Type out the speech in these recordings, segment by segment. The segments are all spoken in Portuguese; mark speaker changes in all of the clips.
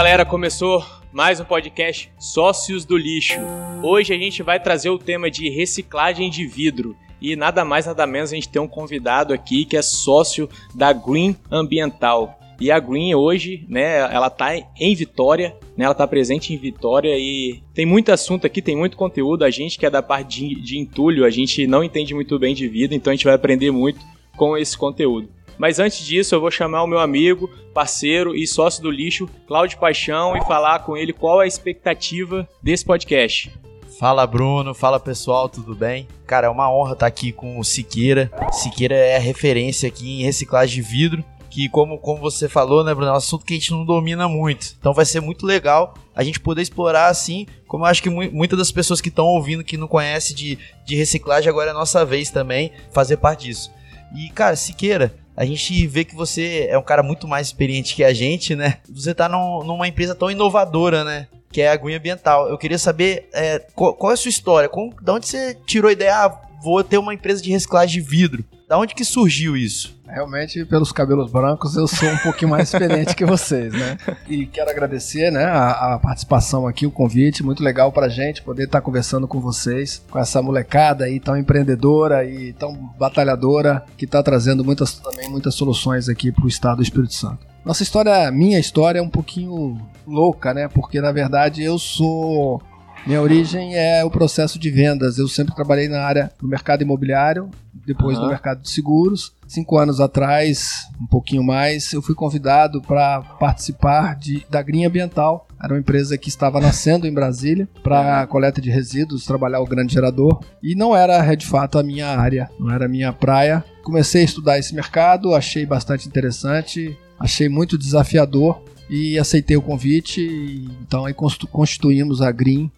Speaker 1: galera, começou mais um podcast Sócios do Lixo. Hoje a gente vai trazer o tema de reciclagem de vidro. E nada mais, nada menos, a gente tem um convidado aqui que é sócio da Green Ambiental. E a Green hoje, né, ela tá em Vitória, né, ela tá presente em Vitória e tem muito assunto aqui, tem muito conteúdo. A gente que é da parte de, de entulho, a gente não entende muito bem de vida, então a gente vai aprender muito com esse conteúdo. Mas antes disso, eu vou chamar o meu amigo, parceiro e sócio do lixo, Cláudio Paixão, e falar com ele qual a expectativa desse podcast.
Speaker 2: Fala Bruno, fala pessoal, tudo bem? Cara, é uma honra estar aqui com o Siqueira. Siqueira é referência aqui em reciclagem de vidro, que como, como você falou, né, Bruno, é um assunto que a gente não domina muito. Então vai ser muito legal a gente poder explorar assim, como eu acho que mu muitas das pessoas que estão ouvindo que não conhecem de, de reciclagem, agora é nossa vez também fazer parte disso. E, cara, Siqueira, a gente vê que você é um cara muito mais experiente que a gente, né? Você tá num, numa empresa tão inovadora, né? Que é a Green Ambiental. Eu queria saber é, qual, qual, é a sua história? Como, de onde você tirou a ideia? Ah, vou ter uma empresa de reciclagem de vidro. Da onde que surgiu isso?
Speaker 3: Realmente, pelos cabelos brancos, eu sou um pouquinho mais experiente que vocês, né? E quero agradecer, né, a, a, participação aqui, o convite, muito legal pra gente poder estar conversando com vocês, com essa molecada aí tão empreendedora e tão batalhadora, que está trazendo muitas, também muitas soluções aqui pro estado do Espírito Santo. Nossa história, minha história é um pouquinho louca, né? Porque na verdade eu sou minha origem é o processo de vendas. Eu sempre trabalhei na área do mercado imobiliário, depois uhum. no mercado de seguros. Cinco anos atrás, um pouquinho mais, eu fui convidado para participar de, da Green Ambiental. Era uma empresa que estava nascendo em Brasília para coleta de resíduos, trabalhar o grande gerador. E não era, de fato, a minha área, não era a minha praia. Comecei a estudar esse mercado, achei bastante interessante, achei muito desafiador e aceitei o convite. Então aí constituímos a Green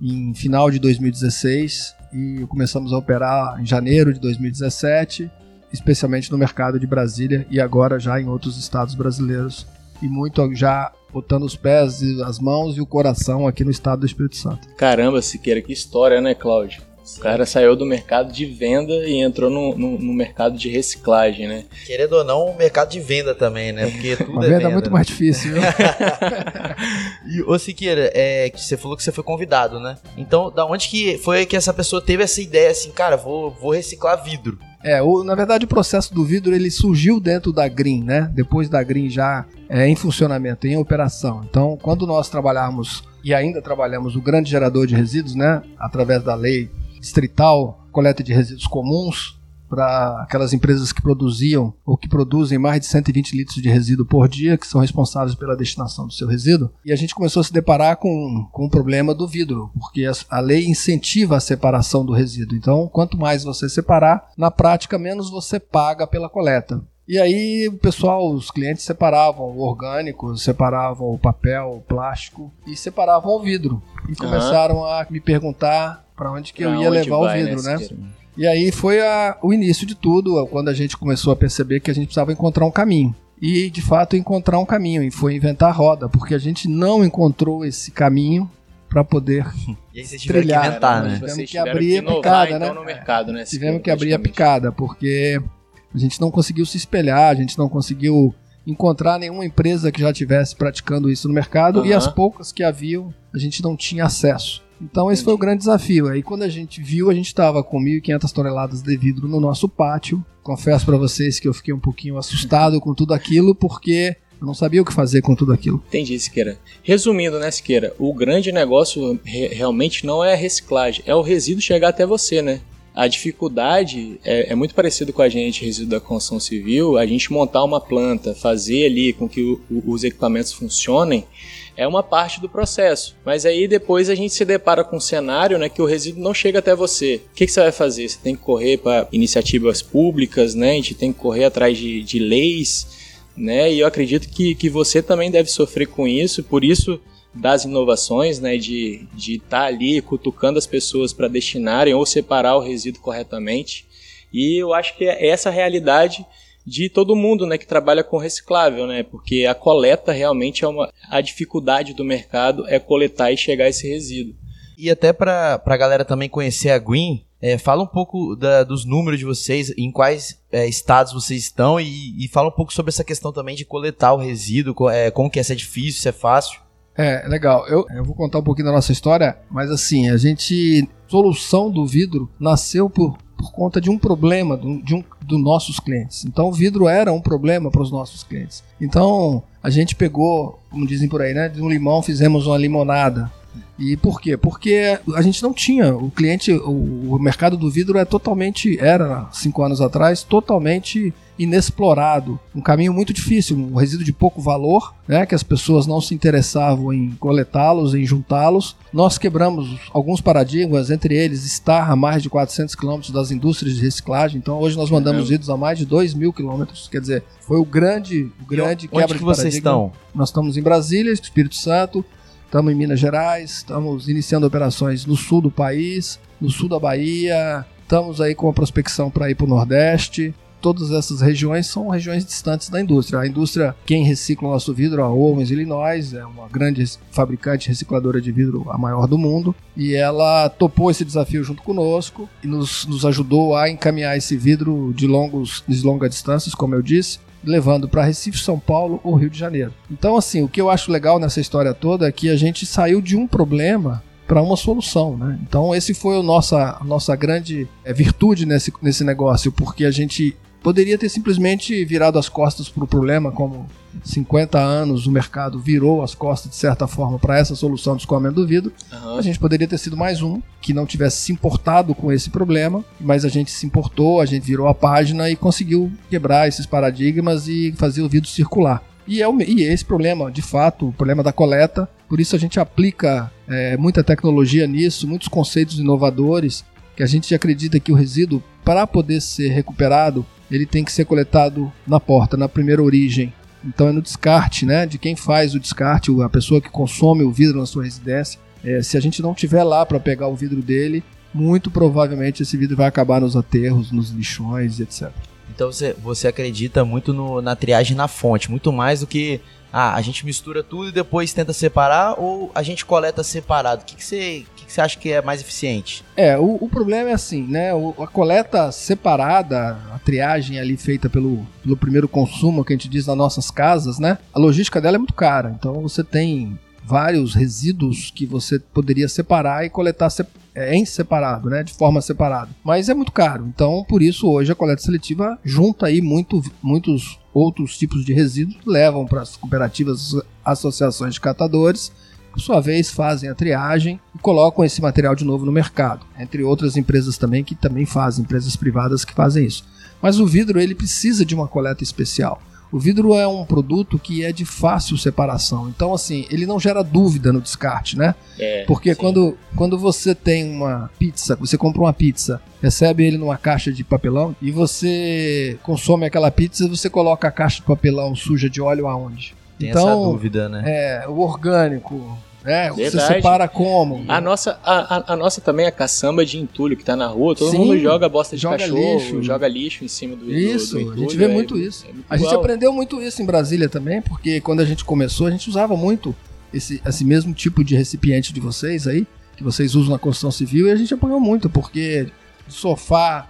Speaker 3: em final de 2016 e começamos a operar em janeiro de 2017, especialmente no mercado de Brasília e agora já em outros estados brasileiros e muito já botando os pés, as mãos e o coração aqui no estado do Espírito Santo.
Speaker 1: Caramba, Siqueira, que história, né, Cláudio? O cara saiu do mercado de venda e entrou no, no, no, mercado de reciclagem, né?
Speaker 2: Querendo ou não, o mercado de venda também, né?
Speaker 3: Porque tudo Uma é venda, é muito mais difícil, viu?
Speaker 2: e, ô Siqueira, é, que você falou que você foi convidado, né? Então, da onde que foi que essa pessoa teve essa ideia assim, cara, vou, vou reciclar vidro?
Speaker 3: É, o, na verdade o processo do vidro ele surgiu dentro da Green, né? Depois da Green já é, em funcionamento, em operação. Então, quando nós trabalhamos e ainda trabalhamos o grande gerador de resíduos, né? Através da lei distrital, coleta de resíduos comuns para aquelas empresas que produziam ou que produzem mais de 120 litros de resíduo por dia, que são responsáveis pela destinação do seu resíduo. E a gente começou a se deparar com, com o problema do vidro, porque a, a lei incentiva a separação do resíduo. Então, quanto mais você separar, na prática, menos você paga pela coleta. E aí o pessoal, os clientes separavam o orgânico, separavam o papel, o plástico e separavam o vidro. E começaram uhum. a me perguntar para onde que pra eu ia levar o vidro, né? E aí foi a, o início de tudo, quando a gente começou a perceber que a gente precisava encontrar um caminho. E de fato encontrar um caminho, e foi inventar a roda, porque a gente não encontrou esse caminho para poder
Speaker 2: e aí vocês trilhar, que inventar, né?
Speaker 3: Tivemos que abrir que a picada, então,
Speaker 1: né? No mercado, né?
Speaker 3: Tivemos que abrir a picada, porque a gente não conseguiu se espelhar, a gente não conseguiu encontrar nenhuma empresa que já estivesse praticando isso no mercado uhum. e as poucas que haviam, a gente não tinha acesso. Então esse foi o grande desafio. Aí quando a gente viu, a gente estava com 1.500 toneladas de vidro no nosso pátio. Confesso para vocês que eu fiquei um pouquinho assustado com tudo aquilo, porque eu não sabia o que fazer com tudo aquilo.
Speaker 1: Entendi, Siqueira. Resumindo, né, Siqueira? O grande negócio re realmente não é a reciclagem, é o resíduo chegar até você, né? A dificuldade é, é, muito parecido com a gente, resíduo da construção civil, a gente montar uma planta, fazer ali com que o, o, os equipamentos funcionem, é uma parte do processo. Mas aí depois a gente se depara com um cenário né, que o resíduo não chega até você. O que, que você vai fazer? Você tem que correr para iniciativas públicas, né? a gente tem que correr atrás de, de leis, né? e eu acredito que, que você também deve sofrer com isso, por isso das inovações, né, de estar de tá ali cutucando as pessoas para destinarem ou separar o resíduo corretamente. E eu acho que é essa realidade de todo mundo, né, que trabalha com reciclável, né, porque a coleta realmente é uma a dificuldade do mercado é coletar e chegar esse resíduo.
Speaker 2: E até para a galera também conhecer a Green, é, fala um pouco da, dos números de vocês, em quais é, estados vocês estão e, e, fala um pouco sobre essa questão também de coletar o resíduo, é, como que é, se é difícil, se é fácil.
Speaker 3: É, legal. Eu, eu vou contar um pouquinho da nossa história, mas assim, a gente. Solução do vidro nasceu por, por conta de um problema do, de um, dos nossos clientes. Então, o vidro era um problema para os nossos clientes. Então, a gente pegou, como dizem por aí, né? De um limão fizemos uma limonada. E por quê? Porque a gente não tinha, o cliente, o, o mercado do vidro é totalmente, era cinco anos atrás, totalmente inexplorado, um caminho muito difícil, um resíduo de pouco valor, né, que as pessoas não se interessavam em coletá-los, em juntá-los. Nós quebramos alguns paradigmas, entre eles estar a mais de 400 quilômetros das indústrias de reciclagem. Então hoje nós mandamos uhum. vidros a mais de 2 mil quilômetros, quer dizer, foi o grande, o grande
Speaker 2: e quebra onde que vocês estão?
Speaker 3: Nós estamos em Brasília, Espírito Santo, estamos em Minas Gerais, estamos iniciando operações no sul do país, no sul da Bahia, estamos aí com a prospecção para ir para o Nordeste todas essas regiões são regiões distantes da indústria. A indústria, quem recicla o nosso vidro, a Owens Illinois, é uma grande fabricante recicladora de vidro, a maior do mundo, e ela topou esse desafio junto conosco e nos, nos ajudou a encaminhar esse vidro de, longos, de longas distâncias, como eu disse, levando para Recife, São Paulo ou Rio de Janeiro. Então, assim, o que eu acho legal nessa história toda é que a gente saiu de um problema para uma solução, né? Então esse foi a nossa, a nossa grande é, virtude nesse, nesse negócio, porque a gente Poderia ter simplesmente virado as costas para o problema, como 50 anos o mercado virou as costas de certa forma para essa solução do escoamento do vidro. Uhum. A gente poderia ter sido mais um que não tivesse se importado com esse problema, mas a gente se importou, a gente virou a página e conseguiu quebrar esses paradigmas e fazer o vidro circular. E, é o, e esse problema, de fato, o problema da coleta, por isso a gente aplica é, muita tecnologia nisso, muitos conceitos inovadores, que a gente acredita que o resíduo, para poder ser recuperado, ele tem que ser coletado na porta, na primeira origem. Então é no descarte, né? De quem faz o descarte, a pessoa que consome o vidro na sua residência. É, se a gente não tiver lá para pegar o vidro dele, muito provavelmente esse vidro vai acabar nos aterros, nos lixões, etc.
Speaker 2: Então você, você acredita muito no, na triagem na fonte, muito mais do que ah, a gente mistura tudo e depois tenta separar ou a gente coleta separado? O que, que, você, que, você acha que é mais eficiente?
Speaker 3: É, o, o problema é assim, né? O, a coleta separada, a triagem ali feita pelo, pelo primeiro consumo que a gente diz nas nossas casas, né? A logística dela é muito cara. Então você tem vários resíduos que você poderia separar e coletar é, em separado, né, de forma separada. Mas é muito caro. Então, por isso hoje a coleta seletiva junta aí muito, muitos outros tipos de resíduos, levam para as cooperativas, associações de catadores, por sua vez fazem a triagem e colocam esse material de novo no mercado. Entre outras empresas também que também fazem, empresas privadas que fazem isso. Mas o vidro ele precisa de uma coleta especial. O vidro é um produto que é de fácil separação. Então, assim, ele não gera dúvida no descarte, né? É, Porque quando, quando você tem uma pizza, você compra uma pizza, recebe ele numa caixa de papelão e você consome aquela pizza, você coloca a caixa de papelão suja de óleo aonde?
Speaker 2: Tem então, essa dúvida, né?
Speaker 3: É, o orgânico, é, Verdade. você separa como?
Speaker 1: A nossa, a, a, a, nossa também é caçamba de entulho que tá na rua. Todo Sim, mundo joga bosta de joga cachorro, lixo. joga lixo em cima do
Speaker 3: Isso,
Speaker 1: do, do
Speaker 3: entulho, a gente vê é, muito isso. É muito a gente aprendeu muito isso em Brasília também, porque quando a gente começou, a gente usava muito esse, esse mesmo tipo de recipiente de vocês aí, que vocês usam na construção civil, e a gente apanhou muito, porque sofá,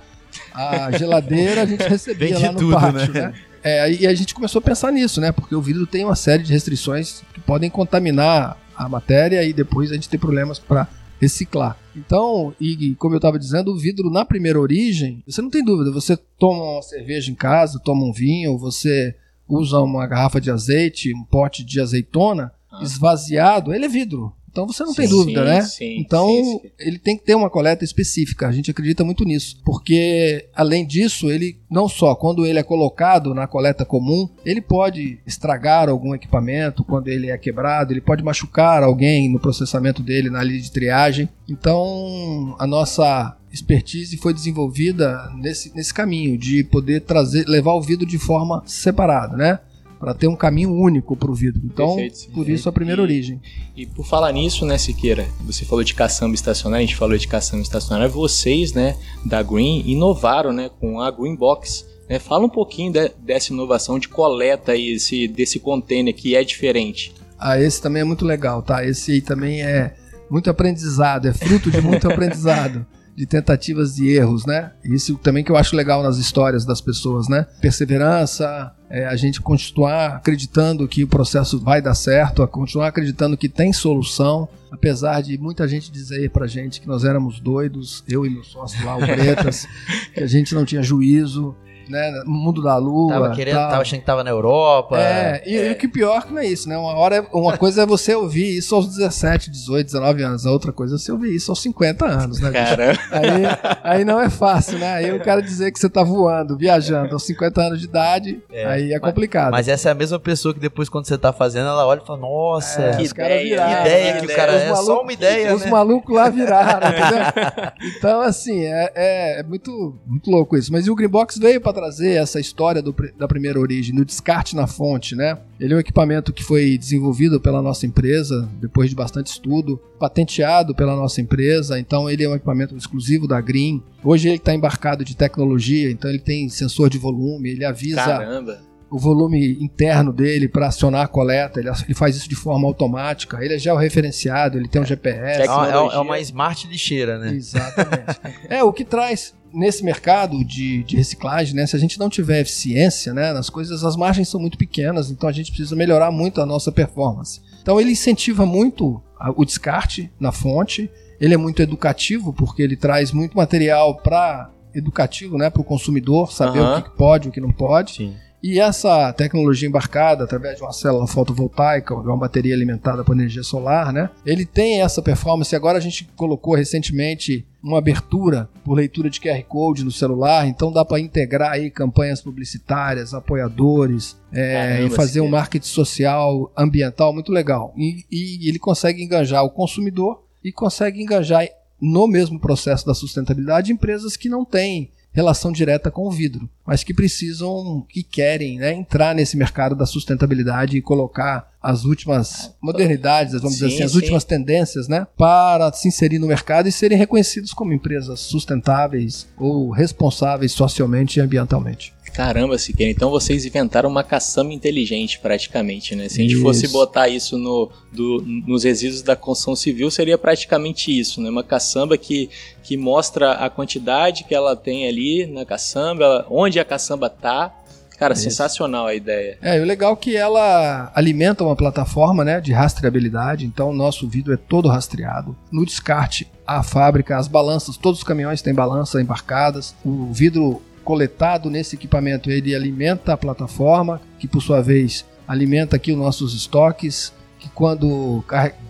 Speaker 3: a geladeira, a gente recebia lá no tudo, pátio, né? né? É, e a gente começou a pensar nisso, né? Porque o vidro tem uma série de restrições que podem contaminar a matéria e depois a gente tem problemas para reciclar. Então, e como eu estava dizendo, o vidro na primeira origem, você não tem dúvida, você toma uma cerveja em casa, toma um vinho, você usa uma garrafa de azeite, um pote de azeitona, ah. esvaziado, ele é vidro. Então você não sim, tem dúvida, sim, né? Sim, então ele tem que ter uma coleta específica. A gente acredita muito nisso, porque além disso, ele não só quando ele é colocado na coleta comum, ele pode estragar algum equipamento quando ele é quebrado, ele pode machucar alguém no processamento dele na linha de triagem. Então a nossa expertise foi desenvolvida nesse, nesse caminho de poder trazer, levar o vidro de forma separada, né? Para ter um caminho único para o vidro. Então, perfeito, por isso a primeira
Speaker 1: e,
Speaker 3: origem.
Speaker 1: E por falar nisso, né, Siqueira, você falou de caçamba estacionária, a gente falou de caçamba estacionária, vocês, né, da Green, inovaram, né, com a Green Box. Né? Fala um pouquinho de, dessa inovação de coleta aí, esse, desse container que é diferente.
Speaker 3: Ah, esse também é muito legal, tá? Esse aí também é muito aprendizado, é fruto de muito aprendizado de tentativas e erros, né? Isso também que eu acho legal nas histórias das pessoas, né? Perseverança, é, a gente continuar acreditando que o processo vai dar certo, a continuar acreditando que tem solução, apesar de muita gente dizer pra gente que nós éramos doidos, eu e meu sócio lá, o Bretas, que a gente não tinha juízo, né, no mundo da lua.
Speaker 2: Tava querendo, tal. tava achando que tava na Europa.
Speaker 3: É, e, é. e o que pior que não é isso, né? Uma hora, uma coisa é você ouvir isso aos 17, 18, 19 anos, a outra coisa é você ouvir isso aos 50 anos, né?
Speaker 1: Cara.
Speaker 3: Aí, aí não é fácil, né? Aí o cara dizer que você tá voando, viajando aos 50 anos de idade, é. aí é complicado.
Speaker 2: Mas, mas, essa é a mesma pessoa que depois, quando você tá fazendo, ela olha e fala, nossa,
Speaker 3: é, que, ideia, viraram,
Speaker 2: que ideia que o cara é, malucos, só uma ideia,
Speaker 3: Os né? malucos lá viraram, entendeu? Então, assim, é, é, é, muito, muito louco isso. Mas o Greenbox veio para trazer essa história do, da primeira origem, no descarte na fonte, né? Ele é um equipamento que foi desenvolvido pela nossa empresa, depois de bastante estudo, patenteado pela nossa empresa, então ele é um equipamento exclusivo da Green. Hoje ele está embarcado de tecnologia, então ele tem sensor de volume, ele avisa
Speaker 1: Caramba
Speaker 3: o volume interno dele para acionar a coleta, ele, ele, faz isso de forma automática, ele é georreferenciado, ele tem um GPS.
Speaker 2: É, é, é uma smart lixeira, né?
Speaker 3: Exatamente. é, o que traz nesse mercado de, de reciclagem, né, se a gente não tiver eficiência né, nas coisas, as margens são muito pequenas, então a gente precisa melhorar muito a nossa performance. Então ele incentiva muito o descarte na fonte, ele é muito educativo, porque ele traz muito material para educativo né, para o consumidor, saber uhum. o que pode, o que não pode.
Speaker 2: Sim.
Speaker 3: E essa tecnologia embarcada através de uma célula fotovoltaica, de uma bateria alimentada por energia solar, né? Ele tem essa performance. Agora a gente colocou recentemente uma abertura por leitura de QR Code no celular, então dá para integrar aí campanhas publicitárias, apoiadores, é, e fazer um marketing social, ambiental muito legal. E, e ele consegue engajar o consumidor e consegue engajar no mesmo processo da sustentabilidade empresas que não têm relação direta com o vidro, mas que precisam, que querem né, entrar nesse mercado da sustentabilidade e colocar as últimas modernidades, vamos sim, dizer assim, as sim. últimas tendências, né, para se inserir no mercado e serem reconhecidos como empresas sustentáveis ou responsáveis socialmente e ambientalmente.
Speaker 1: Caramba, Siqueira, então vocês inventaram uma caçamba inteligente praticamente, né? Se a gente isso. fosse botar isso no, do, nos resíduos da construção civil, seria praticamente isso, né? Uma caçamba que, que mostra a quantidade que ela tem ali na caçamba, onde a caçamba tá, Cara, Isso. sensacional a ideia.
Speaker 3: É, o legal é que ela alimenta uma plataforma né, de rastreabilidade, então o nosso vidro é todo rastreado. No descarte, a fábrica, as balanças, todos os caminhões têm balança embarcadas. O vidro coletado nesse equipamento, ele alimenta a plataforma, que por sua vez alimenta aqui os nossos estoques, que quando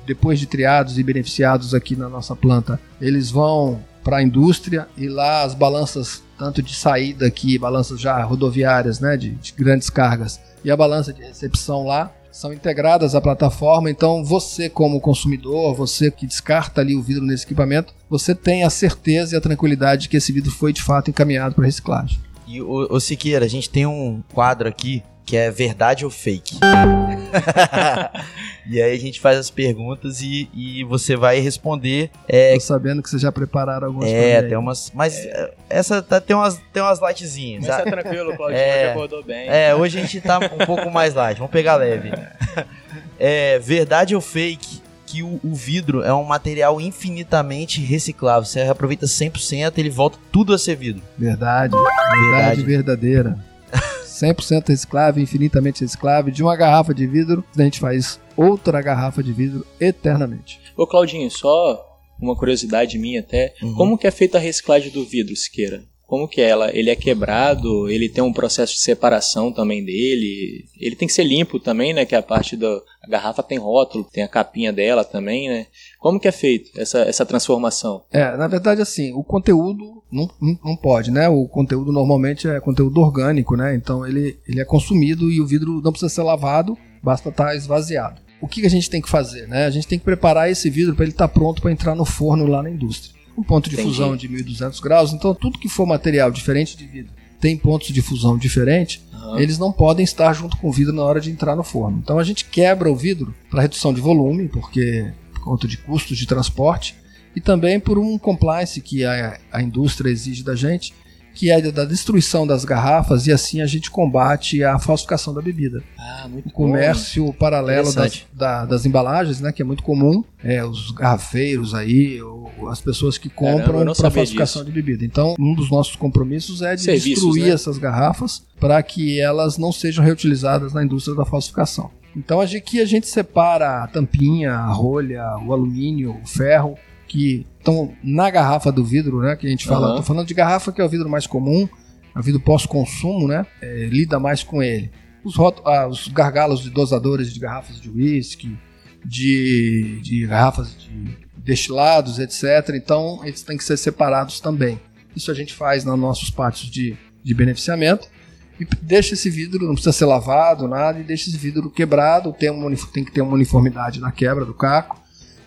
Speaker 3: depois de triados e beneficiados aqui na nossa planta, eles vão para a indústria e lá as balanças tanto de saída aqui, balanças já rodoviárias, né, de, de grandes cargas, e a balança de recepção lá são integradas à plataforma, então você como consumidor, você que descarta ali o vidro nesse equipamento, você tem a certeza e a tranquilidade de que esse vidro foi de fato encaminhado para reciclagem.
Speaker 2: E o, o Siqueira, a gente tem um quadro aqui que é verdade ou fake. e aí a gente faz as perguntas e, e você vai responder.
Speaker 3: É, Tô sabendo que vocês já prepararam algumas
Speaker 2: É, tem umas. Mas é. essa tá, tem, umas, tem umas lightzinhas.
Speaker 1: Mas tá tranquilo, Claudinho, é, hoje acordou bem.
Speaker 2: É, hoje a gente tá um pouco mais light, vamos pegar leve. É, verdade ou fake? que o, o, vidro é um material infinitamente reciclável. Você aproveita 100%, ele volta tudo a ser vidro.
Speaker 3: Verdade. Verdade, verdade verdadeira. 100% reciclável, infinitamente reciclável. De uma garrafa de vidro, a gente faz outra garrafa de vidro eternamente.
Speaker 1: Ô Claudinho, só uma curiosidade minha até. Uhum. Como que é feita a reciclagem do vidro, Siqueira? Como que é ela? Ele é quebrado? Ele tem um processo de separação também dele? Ele tem que ser limpo também, né? Que a parte da garrafa tem rótulo, tem a capinha dela também, né? Como que é feito essa, essa transformação?
Speaker 3: É, na verdade, assim, o conteúdo não, não, não pode, né? O conteúdo normalmente é conteúdo orgânico, né? Então ele, ele é consumido e o vidro não precisa ser lavado, basta estar tá esvaziado. O que, que a gente tem que fazer, né? A gente tem que preparar esse vidro para ele estar tá pronto para entrar no forno lá na indústria um ponto de Entendi. fusão de 1200 graus. Então, tudo que for material diferente de vidro tem pontos de fusão diferentes, uhum. eles não podem estar junto com o vidro na hora de entrar no forno. Então, a gente quebra o vidro para redução de volume, porque por conta de custos de transporte, e também por um compliance que a, a indústria exige da gente, que é da destruição das garrafas e assim a gente combate a falsificação da bebida.
Speaker 1: Ah, muito
Speaker 3: O comércio
Speaker 1: bom.
Speaker 3: paralelo das, da- das embalagens, né, que é muito comum, é, os garrafeiros aí, ou as pessoas que compram para falsificação de bebida. Então, um dos nossos compromissos é de
Speaker 1: Serviços,
Speaker 3: destruir
Speaker 1: né?
Speaker 3: essas garrafas para que elas não sejam reutilizadas na indústria da falsificação. Então, aqui a gente separa a tampinha, a rolha, o alumínio, o ferro, que estão na garrafa do vidro, né? Que a gente fala.
Speaker 1: Aham.
Speaker 3: Tô falando de garrafa que é o vidro mais comum, é o vidro pós-consumo, né? é, lida mais com ele. Os, ah, os gargalos de dosadores de garrafas de uísque, de, de garrafas de destilados, etc. Então, eles têm que ser separados também. Isso a gente faz nos nossos pátios de, de beneficiamento. E deixa esse vidro, não precisa ser lavado, nada, e deixa esse vidro quebrado. Tem, unif- tem que ter uma uniformidade na quebra do caco.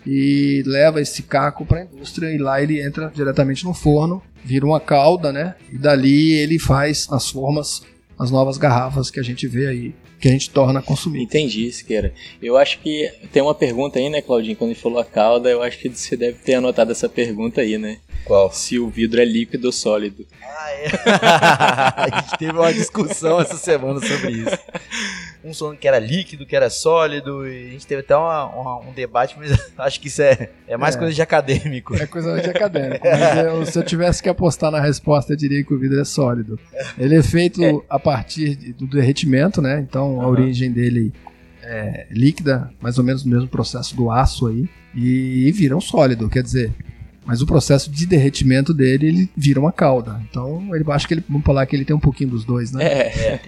Speaker 3: E leva esse caco para a indústria e lá ele entra diretamente no forno, vira uma calda, né? E dali ele faz as formas, as novas garrafas que a gente vê aí, que a gente torna a consumir.
Speaker 1: Entendi, Siqueira. Eu acho que tem uma pergunta aí, né, Claudinho? Quando ele falou a cauda, eu acho que você deve ter anotado essa pergunta aí, né?
Speaker 2: Qual?
Speaker 1: Se o vidro é líquido ou sólido.
Speaker 2: Ah, é. a gente teve uma discussão essa semana sobre isso. Um falando que era líquido, que era sólido, e a gente teve até uma- uma- um debate, mas acho que isso é, é mais
Speaker 3: É.
Speaker 2: coisa de acadêmico.
Speaker 3: É coisa de acadêmico. Mas eu- se eu tivesse que apostar na resposta, eu diria que o vidro é sólido. Ele é feito a partir do derretimento, né? Então a
Speaker 1: Aham.
Speaker 3: origem dele é líquida, mais ou menos no mesmo processo do aço aí, e vira um sólido. Quer dizer, mas o processo de derretimento dele, ele vira uma calda. Então ele acho que ele, vamos falar que ele tem um pouquinho dos dois, né?
Speaker 1: É,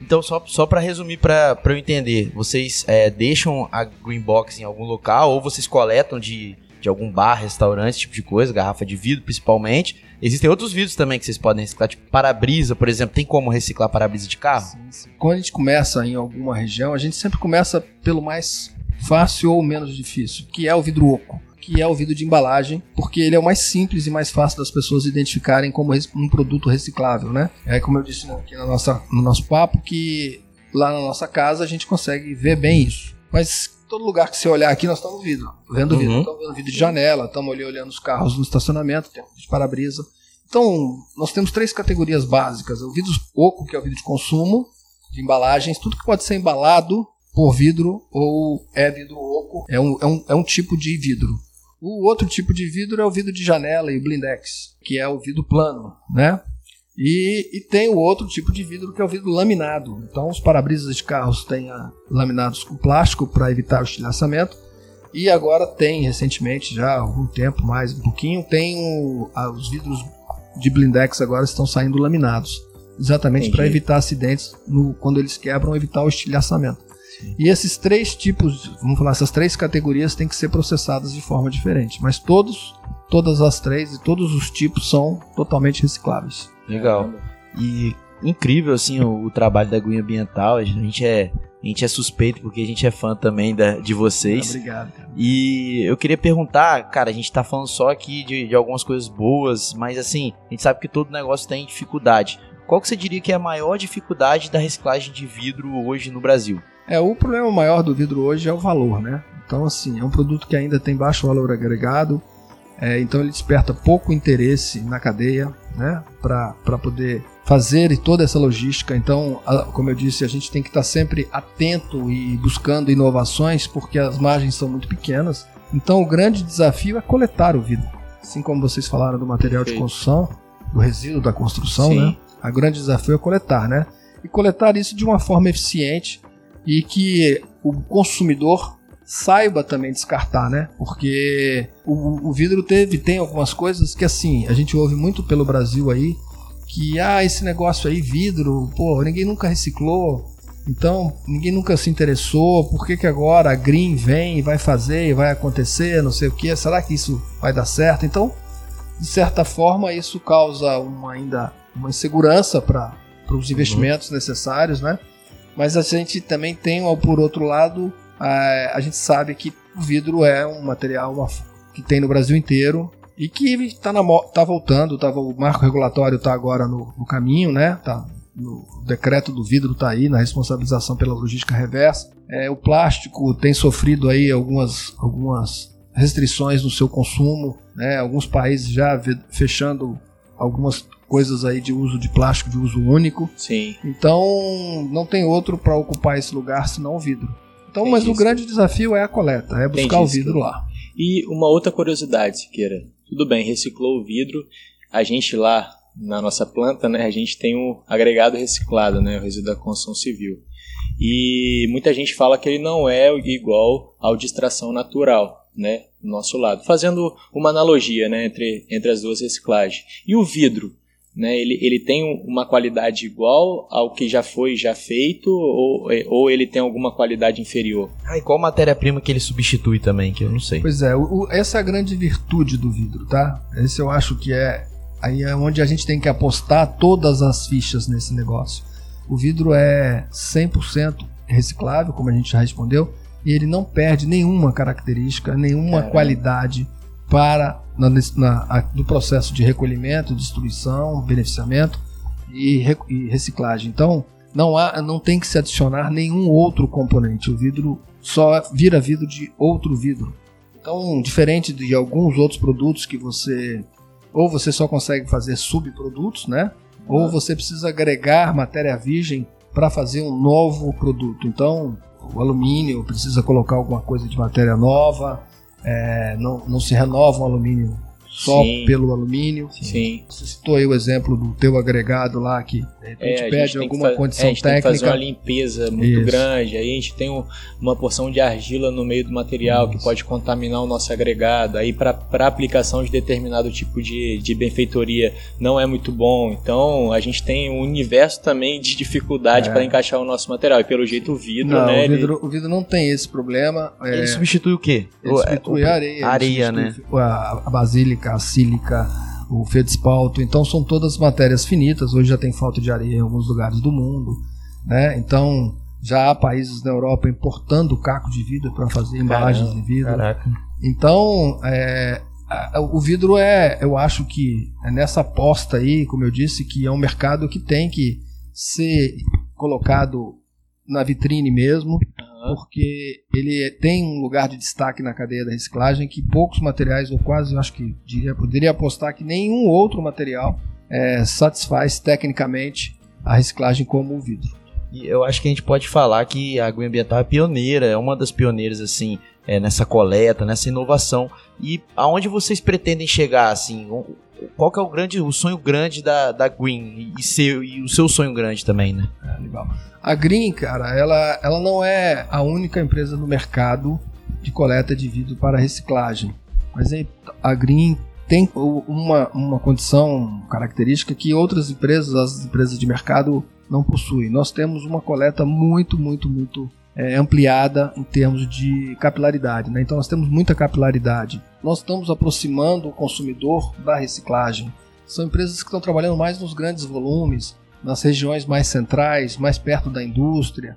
Speaker 2: Então, só, só para resumir, para eu entender, vocês é, deixam a Green Box em algum local ou vocês coletam de, de algum bar, restaurante, esse tipo de coisa, garrafa de vidro principalmente. Existem outros vidros também que vocês podem reciclar, tipo para-brisa, por exemplo. Tem como reciclar para-brisa de carro?
Speaker 3: Sim, sim. Quando a gente começa em alguma região, a gente sempre começa pelo mais fácil ou menos difícil, que é o vidro oco, que é o vidro de embalagem, porque ele é o mais simples e mais fácil das pessoas identificarem como um produto reciclável, né? É como eu disse aqui na nossa, no nosso papo, que lá na nossa casa a gente consegue ver bem isso. Mas todo lugar que você olhar aqui, nós estamos vidro, vendo vidro,
Speaker 2: Uhum.
Speaker 3: estamos vendo vidro de janela, estamos ali olhando os carros no estacionamento, tem vidro de para-brisa. Então, nós temos três categorias básicas: o vidro oco, que é o vidro de consumo, de embalagens, tudo que pode ser embalado por vidro ou é vidro oco, é um, é um, é um tipo de vidro. O outro tipo de vidro é o vidro de janela e blindex, que é o vidro plano, né? E, e tem o outro tipo de vidro que é o vidro laminado. Então, os para-brisas de carros têm ah, laminados com plástico para evitar o estilhaçamento. E agora tem, recentemente, já há algum tempo, mais um pouquinho, tem o- ah, os vidros de blindex agora estão saindo laminados. Exatamente para evitar acidentes no, quando eles quebram, evitar o estilhaçamento. E esses três tipos, vamos falar, essas três categorias têm que ser processadas de forma diferente. Mas todos, todas as três e todos os tipos são totalmente recicláveis.
Speaker 2: Legal. E incrível, assim, o, o trabalho da Green Ambiental. A gente é, a gente é suspeito porque a gente é fã também da, de vocês.
Speaker 3: Obrigado. cara.
Speaker 2: E eu queria perguntar, cara, a gente tá falando só aqui de, de algumas coisas boas, mas assim, a gente sabe que todo negócio tem dificuldade. Qual que você diria que é a maior dificuldade da reciclagem de vidro hoje no Brasil?
Speaker 3: É, o problema maior do vidro hoje é o valor, né? Então, assim, é um produto que ainda tem baixo valor agregado, é, então ele desperta pouco interesse na cadeia, né? Para poder fazer toda essa logística. Então, a- como eu disse, a gente tem que estar sempre atento e buscando inovações, porque as margens são muito pequenas. Então, o grande desafio é coletar o vidro. Assim como vocês falaram do material de construção, do resíduo da construção,
Speaker 1: Sim.
Speaker 3: né? O grande desafio é coletar, né? E coletar isso de uma forma eficiente e que o consumidor saiba também descartar, né? Porque o, o vidro teve tem algumas coisas que assim a gente ouve muito pelo Brasil aí que ah esse negócio aí vidro, pô ninguém nunca reciclou, então ninguém nunca se interessou, por que, que agora a Green vem e vai fazer e vai acontecer, não sei o que, será que isso vai dar certo? Então de certa forma isso causa uma ainda uma insegurança para os investimentos necessários, né? Mas a gente também tem, por outro lado, a, a gente sabe que o vidro é um material uma- que tem no Brasil inteiro e que está tá voltando, tá, o marco regulatório está agora no, no caminho, né? Tá, no o decreto do vidro está aí na responsabilização pela logística reversa. É, o plástico tem sofrido aí algumas, algumas restrições no seu consumo, né? Alguns países já fechando algumas coisas aí de uso de plástico de uso único.
Speaker 1: Sim.
Speaker 3: Então não tem outro para ocupar esse lugar senão o vidro. Então, mas o grande desafio é a coleta, é buscar o vidro lá.
Speaker 1: E uma outra curiosidade, Siqueira. Tudo bem, reciclou o vidro. A gente lá na nossa planta, né, a gente tem o agregado reciclado, né, o resíduo da construção civil. E muita gente fala que ele não é igual ao de extração natural, né, do nosso lado. Fazendo uma analogia, né, entre, entre as duas reciclagens. E o vidro? Né, ele, ele tem uma qualidade igual ao que já foi já feito ou, ou ele tem alguma qualidade inferior?
Speaker 2: Ah, e qual matéria-prima que ele substitui também, que eu não sei.
Speaker 3: Pois é, o, essa é a grande virtude do vidro, tá? Esse eu acho que é aí é onde a gente tem que apostar todas as fichas nesse negócio. O vidro é 100% reciclável, como a gente já respondeu, e ele não perde nenhuma característica, nenhuma qualidade para na, na, no processo de recolhimento, destruição, beneficiamento e, e, reciclagem. Então, não, há, não tem que se adicionar nenhum outro componente. O vidro só vira vidro de outro vidro. Então, diferente de alguns outros produtos que você ou você só consegue fazer subprodutos, né? Ou você precisa agregar matéria virgem para fazer um novo produto. Então, o alumínio precisa colocar alguma coisa de matéria nova, é, não, não se renova o alumínio só Sim. pelo alumínio.
Speaker 1: Sim.
Speaker 3: Você citou aí o exemplo do teu agregado lá que de repente é, pede alguma condição
Speaker 1: é, a gente
Speaker 3: técnica.
Speaker 1: Tem que fazer uma limpeza muito Isso. grande. Aí a gente tem um, uma porção de argila no meio do material Isso. que pode contaminar o nosso agregado. Aí para aplicação de determinado tipo de, de benfeitoria não é muito bom. Então a gente tem um universo também de dificuldade é. para encaixar o nosso material. E pelo jeito o vidro,
Speaker 3: não,
Speaker 1: né?
Speaker 3: O vidro, ele... o vidro não tem esse problema.
Speaker 2: Ele substitui o quê?
Speaker 3: Ele substitui
Speaker 2: o,
Speaker 3: a areia.
Speaker 2: Areia, né?
Speaker 3: A, a basílica a sílica, o feldspalto. Então são todas matérias finitas. Hoje já tem falta de areia em alguns lugares do mundo, né? Então já há países na Europa importando caco de vidro para fazer embalagens Caramba, de vidro.
Speaker 2: Caraca.
Speaker 3: Então é, o vidro é, eu acho que é nessa aposta aí, como eu disse, que é um mercado que tem que ser colocado na vitrine mesmo porque ele tem um lugar de destaque na cadeia da reciclagem que poucos materiais, ou quase, acho que diria, poderia apostar que nenhum outro material é, satisfaz tecnicamente a reciclagem como o vidro.
Speaker 2: E eu acho que a gente pode falar que a Agroambiental é pioneira, é uma das pioneiras assim é, nessa coleta, nessa inovação. E aonde vocês pretendem chegar assim? Qual que é o grande, o sonho grande da, da Green e, seu, e o seu sonho grande também, né?
Speaker 3: É. A Green, cara, ela, ela não é a única empresa no mercado de coleta de vidro para reciclagem. Mas a Green tem uma, uma condição característica que outras empresas, as empresas de mercado, não possuem. Nós temos uma coleta muito, muito, muito é, ampliada em termos de capilaridade. Né? Então nós temos muita capilaridade. Nós estamos aproximando o consumidor da reciclagem. São empresas que estão trabalhando mais nos grandes volumes, nas regiões mais centrais, mais perto da indústria,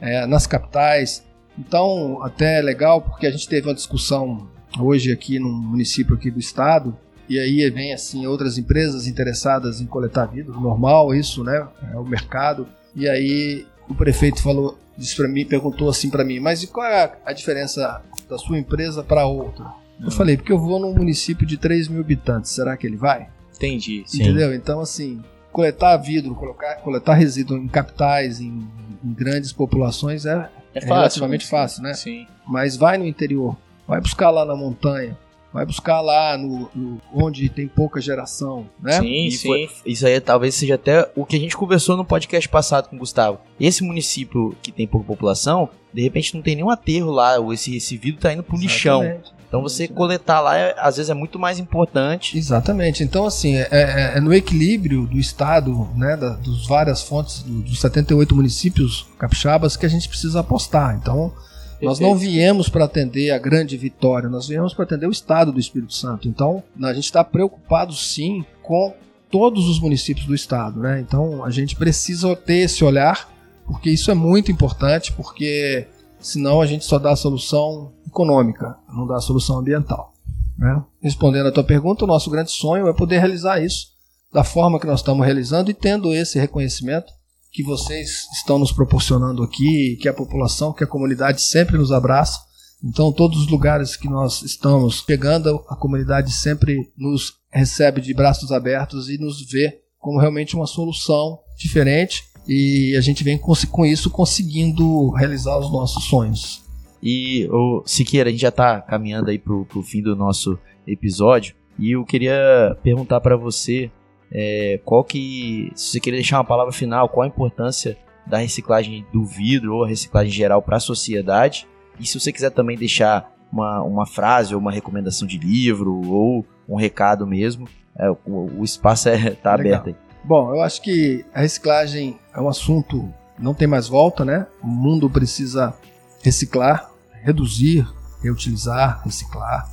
Speaker 3: é, nas capitais. Então, até é legal porque a gente teve uma discussão hoje aqui no município aqui do estado e aí vem assim outras empresas interessadas em coletar vidro, normal isso, né? É o mercado. E aí o prefeito falou, disse para mim, perguntou assim para mim, mas e qual é a diferença da sua empresa para outra? Eu falei, porque eu vou num município de 3 mil habitantes, será que ele vai?
Speaker 1: Entendi.
Speaker 3: Entendeu? Sim. Então, assim, coletar vidro, colocar, coletar resíduo em capitais, em, em grandes populações é, é, é fácil, relativamente né? fácil, né?
Speaker 1: Sim.
Speaker 3: Mas vai no interior, vai buscar lá na montanha, vai buscar lá no, no, onde tem pouca geração, né?
Speaker 2: Sim, e sim. Foi, isso aí talvez seja até o que a gente conversou no podcast passado com o Gustavo. Esse município que tem pouca população, de repente não tem nenhum aterro lá, ou esse, esse vidro tá indo pro Exatamente. lixão. Então você coletar lá, é, às vezes, é muito mais importante.
Speaker 3: Exatamente. Então, assim, é, é, é no equilíbrio do Estado, né, da, dos várias fontes, dos 78 municípios capixabas, que a gente precisa apostar. Então, nós não viemos para atender a grande vitória, nós viemos para atender o Estado do Espírito Santo. Então, a gente está preocupado, sim, com todos os municípios do Estado. Né? Então, a gente precisa ter esse olhar, porque isso é muito importante, porque senão a gente só dá a solução econômica, não dá a solução ambiental. Né? Respondendo a tua pergunta, o nosso grande sonho é poder realizar isso da forma que nós estamos realizando e tendo esse reconhecimento que vocês estão nos proporcionando aqui, que a população, que a comunidade sempre nos abraça. Então, todos os lugares que nós estamos chegando, a comunidade sempre nos recebe de braços abertos e nos vê como realmente uma solução diferente e a gente vem com isso conseguindo realizar os nossos sonhos.
Speaker 2: E o Siqueira, a gente já está caminhando aí pro, pro fim do nosso episódio e eu queria perguntar para você é, qual que, se você queria deixar uma palavra final, qual a importância da reciclagem do vidro ou a reciclagem geral para a sociedade e se você quiser também deixar uma, uma frase ou uma recomendação de livro ou um recado mesmo, é, o, o, espaço está é, tá aberto aí.
Speaker 3: Bom, eu acho que a reciclagem é um assunto não tem mais volta, né? O mundo precisa reciclar, reduzir, reutilizar, reciclar,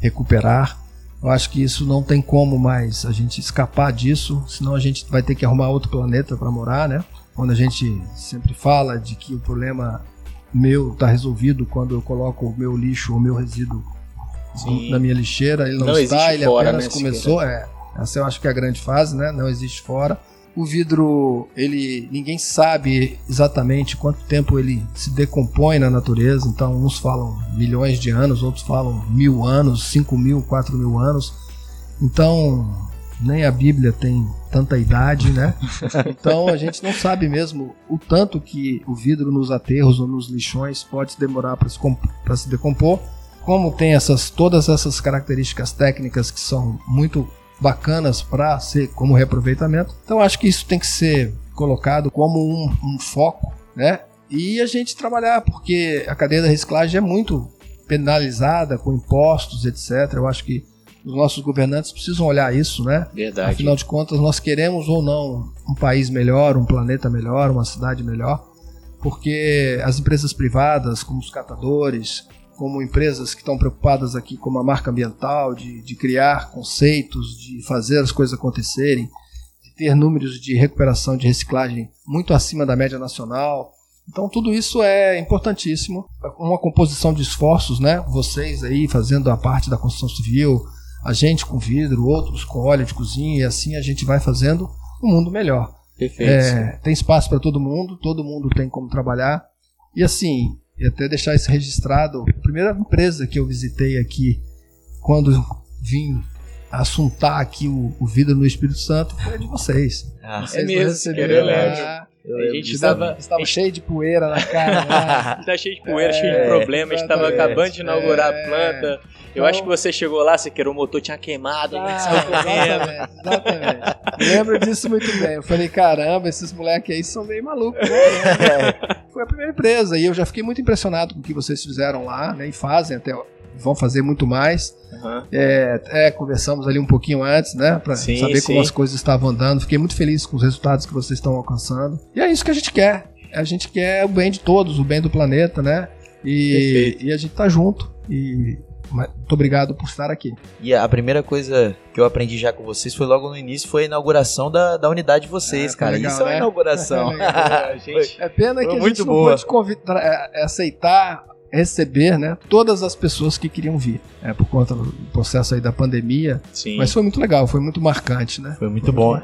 Speaker 3: recuperar. Eu acho que isso não tem como mais a gente escapar disso, senão a gente vai ter que arrumar outro planeta para morar, né? Quando a gente sempre fala de que o problema meu está resolvido quando eu coloco o meu lixo, o meu resíduo Sim. na minha lixeira, ele não, não está, ele fora, apenas né, começou, é. Essa eu acho que é a grande fase, né? Não existe fora. O vidro, ele ninguém sabe exatamente quanto tempo ele se decompõe na natureza. Então, uns falam milhões de anos, outros falam mil anos, cinco mil, quatro mil anos. Então, nem a Bíblia tem tanta idade, né? Então a gente não sabe mesmo o tanto que o vidro nos aterros ou nos lixões pode demorar para se, se, decompor. Como tem essas todas essas características técnicas que são muito bacanas para ser como reaproveitamento, então acho que isso tem que ser colocado como um, um foco, né? E a gente trabalhar, porque a cadeia da reciclagem é muito penalizada com impostos, etc. Eu acho que os nossos governantes precisam olhar isso, né?
Speaker 1: Verdade.
Speaker 3: Afinal de contas, nós queremos ou não um país melhor, um planeta melhor, uma cidade melhor, porque as empresas privadas, como os catadores, como empresas que estão preocupadas aqui com a marca ambiental, de, de criar conceitos, de fazer as coisas acontecerem, de ter números de recuperação, de reciclagem muito acima da média nacional. Então tudo isso é importantíssimo. Uma composição de esforços, né? Vocês aí fazendo a parte da construção civil, a gente com vidro, outros com óleo de cozinha, e assim a gente vai fazendo um mundo melhor.
Speaker 1: Perfeito.
Speaker 3: É, tem espaço para todo mundo, todo mundo tem como trabalhar. E assim, e até deixar isso registrado, a primeira empresa que eu visitei aqui, quando vim assuntar aqui o, o vidro no Espírito Santo, foi a de vocês.
Speaker 1: Ah, vocês é mesmo, lá,
Speaker 3: a gente estava, estava cheio de poeira na cara.
Speaker 1: Né? tá cheio de poeira, é, cheio de problema. A gente estava acabando de inaugurar é, a planta. Eu então, acho que você chegou lá, você queria o motor tinha queimado, né?
Speaker 3: ah, Exatamente, exatamente. Lembro disso muito bem. Eu falei, caramba, esses moleques aí são meio malucos. Né? Foi a primeira empresa e eu já fiquei muito impressionado com o que vocês fizeram lá, né? E fazem até vão fazer muito mais. Uhum. É, é, conversamos ali um pouquinho antes, né? Para saber sim. como as coisas estavam andando. Fiquei muito feliz com os resultados que vocês estão alcançando. E é isso que a gente quer. A gente quer o bem de todos, o bem do planeta, né? E, e a gente tá junto. E muito obrigado por estar aqui.
Speaker 2: E a primeira coisa que eu aprendi já com vocês foi logo no início, foi a inauguração da, da unidade de vocês, é, cara. Legal, Isso né? é uma inauguração.
Speaker 3: É, gente, é pena que a gente não boa. é, aceitar receber né, todas as pessoas que queriam vir. É, por conta do processo aí da pandemia.
Speaker 1: Sim.
Speaker 3: Mas foi muito legal, foi muito marcante, né?
Speaker 2: Foi muito foi bom.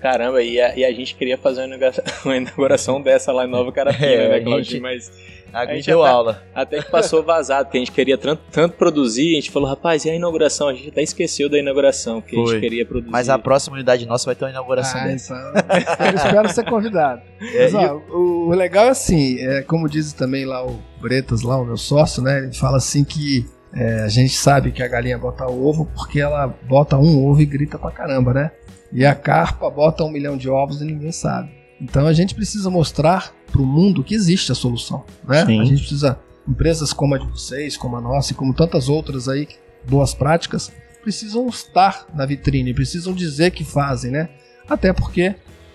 Speaker 1: Caramba, e a, e a, gente queria fazer uma inauguração, uma inauguração dessa lá em Nova Carapina, é, né, Claudinho? Gente... Mas
Speaker 2: a gente deu até, aula.
Speaker 1: Até que passou vazado, porque a gente queria tanto, tanto, produzir, a gente falou, rapaz, e a inauguração? A gente até esqueceu da inauguração, que Foi. a gente queria produzir.
Speaker 2: Mas a próxima unidade nossa vai ter uma inauguração ah, dessa.
Speaker 3: Então, eu espero ser convidado. É, Mas, ó, o, o, legal é assim, é, como diz também lá o Bretas, lá o meu sócio, né? Ele fala assim que é, a gente sabe que a galinha bota ovo porque ela bota um ovo e grita pra caramba, né? E a carpa bota um milhão de ovos e ninguém sabe. Então a gente precisa mostrar para o mundo que existe a solução. Né? A gente precisa, empresas como a de vocês, como a nossa e como tantas outras aí, boas práticas, precisam estar na vitrine, precisam dizer que fazem, né? Até porque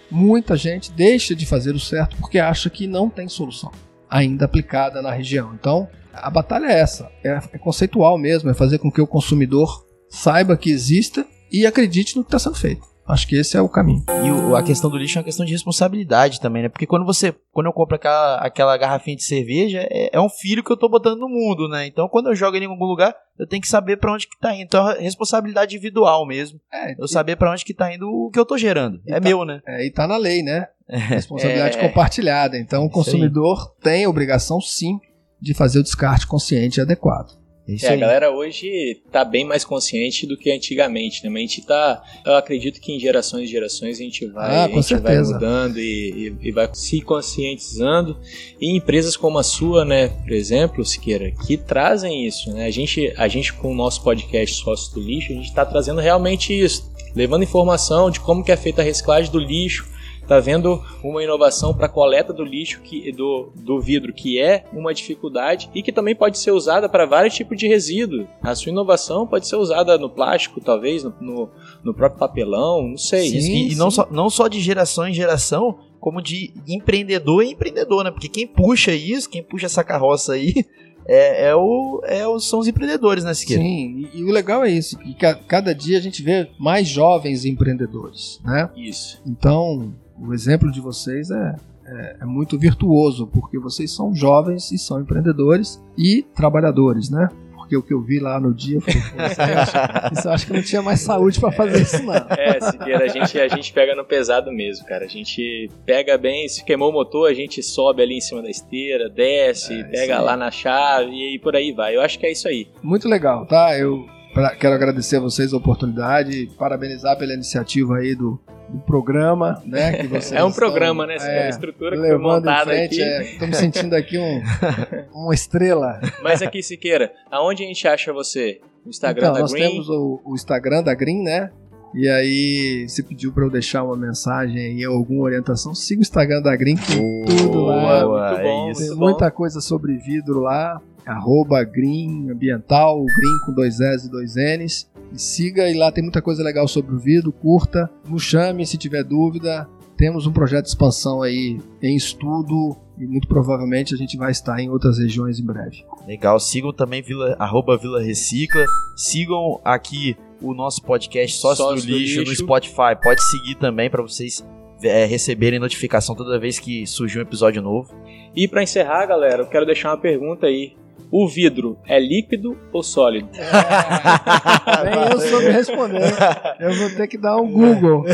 Speaker 3: muita gente deixa de fazer o certo porque acha que não tem solução ainda aplicada na região. Então, a batalha é essa, é, é conceitual mesmo, é fazer com que o consumidor saiba que exista e acredite no que está sendo feito. Acho que esse é o caminho.
Speaker 2: E o, a questão do lixo é uma questão de responsabilidade também, né? Porque quando você, quando eu compro aquela, aquela garrafinha de cerveja, é, é um filho que eu tô botando no mundo, né? Então quando eu jogo ele em algum lugar, eu tenho que saber para onde que tá indo. Então é responsabilidade individual mesmo. É, eu e... saber para onde que tá indo o que eu tô gerando. E é tá, meu, né?
Speaker 3: É, e tá na lei, né? Responsabilidade é... compartilhada. Então o consumidor tem a obrigação sim de fazer o descarte consciente e adequado.
Speaker 2: Isso
Speaker 1: É, a
Speaker 2: aí.
Speaker 1: galera hoje tá bem mais consciente do que antigamente, né? Mas a gente tá. Eu acredito que em gerações e gerações a gente vai,
Speaker 3: Ah,
Speaker 1: a gente vai
Speaker 3: certeza.
Speaker 1: mudando e, e- e vai se conscientizando. E empresas como a sua, né, por exemplo, Siqueira, que trazem isso, né? A gente, a gente com o nosso podcast Sócio do Lixo, a gente tá trazendo realmente isso. Levando informação de como que é feita a reciclagem do lixo, tá vendo uma inovação para coleta do lixo que, do, do vidro que é uma dificuldade e que também pode ser usada para vários tipos de resíduo. A sua inovação pode ser usada no plástico, talvez no, no, no próprio papelão, não sei.
Speaker 3: Sim.
Speaker 2: Isso, e, e não, só, não só de geração em geração, como de empreendedor em empreendedor, né? Porque quem puxa isso, quem puxa essa carroça aí, é, é o, é o, são os empreendedores, né, Siqueira?
Speaker 3: Sim, e, e o legal é isso, que ca- cada dia a gente vê mais jovens empreendedores, né?
Speaker 1: Isso.
Speaker 3: Então, o exemplo de vocês é, é, é muito virtuoso, porque vocês são jovens e são empreendedores e trabalhadores, né? Porque o que eu vi lá no dia, "Pô, isso, eu acho, que não tinha mais saúde pra fazer isso, não.
Speaker 1: É, Siqueira, a gente, a gente pega no pesado mesmo, cara. A gente pega bem, se queimou o motor, a gente sobe ali em cima da esteira, desce,
Speaker 3: É,
Speaker 1: pega lá na chave e por aí vai. Eu acho que é isso aí.
Speaker 3: Muito legal, tá? Eu pra- quero agradecer a vocês a oportunidade, parabenizar pela iniciativa aí do, do programa, né? Que vocês
Speaker 1: É um
Speaker 3: estão,
Speaker 1: programa, né?
Speaker 3: É,
Speaker 1: a estrutura que foi montada
Speaker 3: frente,
Speaker 1: aqui.
Speaker 3: é, tô me sentindo aqui um, uma estrela.
Speaker 1: Mas aqui, Siqueira, aonde a gente acha você? No Instagram
Speaker 3: então,
Speaker 1: da
Speaker 3: nós
Speaker 1: Green?
Speaker 3: temos o, o Instagram da Green, né? E aí, você pediu pra eu deixar uma mensagem aí, alguma orientação, siga o Instagram da Green, que tem tudo lá.
Speaker 2: Boa,
Speaker 1: muito
Speaker 2: é
Speaker 1: bom,
Speaker 2: isso.
Speaker 3: Tem
Speaker 1: bom.
Speaker 3: muita coisa sobre vidro lá. Arroba Green Ambiental, Green com dois S e dois N's. E siga e lá tem muita coisa legal sobre o vidro, curta. Nos chame se tiver dúvida. Temos um projeto de expansão aí em estudo e muito provavelmente a gente vai estar em outras regiões em breve.
Speaker 2: Legal, sigam também Vila, arroba Vila Recicla. Sigam aqui o nosso podcast Sócio,
Speaker 1: Sócio
Speaker 2: do,
Speaker 1: do
Speaker 2: lixo, no
Speaker 1: Lixo.
Speaker 2: Spotify. Pode seguir também para vocês é, receberem notificação toda vez que surgir um episódio novo.
Speaker 1: E pra encerrar, galera, eu quero deixar uma pergunta aí. O vidro é líquido ou sólido?
Speaker 3: Nem eu soube responder. Eu vou ter que dar um Google.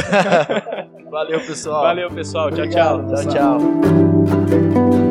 Speaker 2: Valeu, pessoal.
Speaker 1: Valeu, pessoal. Tchau,
Speaker 3: Obrigado,
Speaker 1: tchau.
Speaker 2: Tchau, tchau.